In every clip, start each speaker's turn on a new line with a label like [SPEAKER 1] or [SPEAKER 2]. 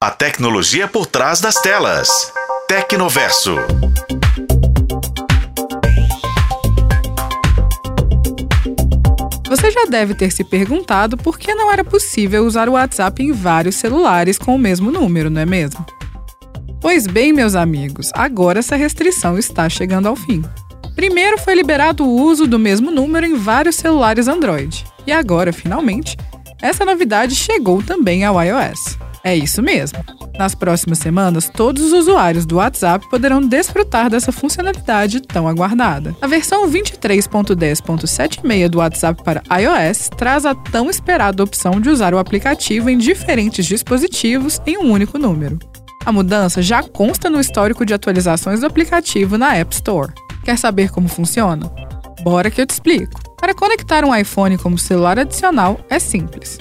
[SPEAKER 1] A tecnologia por trás das telas. Tecnoverso.
[SPEAKER 2] Você já deve ter se perguntado por que não era possível usar o WhatsApp em vários celulares com o mesmo número, não é mesmo? Pois bem, meus amigos, agora essa restrição está chegando ao fim. Primeiro foi liberado o uso do mesmo número em vários celulares Android, e agora, finalmente, essa novidade chegou também ao iOS. É isso mesmo. Nas próximas semanas, todos os usuários do WhatsApp poderão desfrutar dessa funcionalidade tão aguardada. A versão 23.10.76 do WhatsApp para iOS traz a tão esperada opção de usar o aplicativo em diferentes dispositivos em um único número. A mudança já consta no histórico de atualizações do aplicativo na App Store. Quer saber como funciona? Bora que eu te explico. Para conectar um iPhone como celular adicional é simples.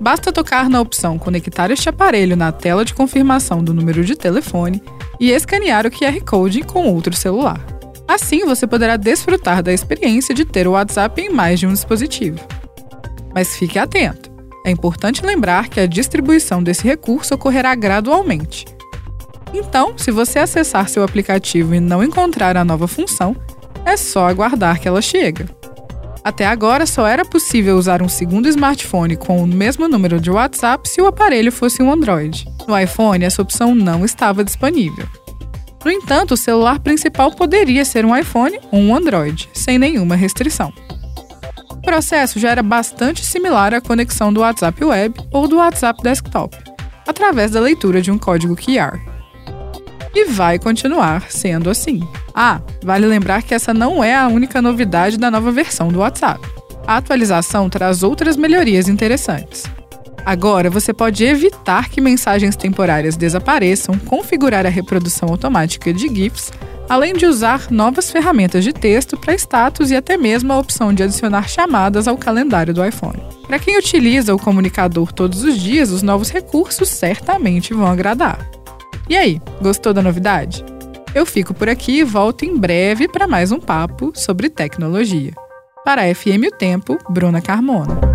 [SPEAKER 2] Basta tocar na opção Conectar este aparelho na tela de confirmação do número de telefone e escanear o QR Code com outro celular. Assim, você poderá desfrutar da experiência de ter o WhatsApp em mais de um dispositivo. Mas fique atento! É importante lembrar que a distribuição desse recurso ocorrerá gradualmente. Então, se você acessar seu aplicativo e não encontrar a nova função, é só aguardar que ela chega. Até agora, só era possível usar um segundo smartphone com o mesmo número de WhatsApp se o aparelho fosse um Android. No iPhone, essa opção não estava disponível. No entanto, o celular principal poderia ser um iPhone ou um Android, sem nenhuma restrição. O processo já era bastante similar à conexão do WhatsApp Web ou do WhatsApp Desktop, através da leitura de um código QR e vai continuar sendo assim. Ah, vale lembrar que essa não é a única novidade da nova versão do WhatsApp. A atualização traz outras melhorias interessantes. Agora você pode evitar que mensagens temporárias desapareçam, configurar a reprodução automática de GIFs, além de usar novas ferramentas de texto para status e até mesmo a opção de adicionar chamadas ao calendário do iPhone. Para quem utiliza o comunicador todos os dias, os novos recursos certamente vão agradar. E aí, gostou da novidade? Eu fico por aqui e volto em breve para mais um papo sobre tecnologia. Para a FM O Tempo, Bruna Carmona.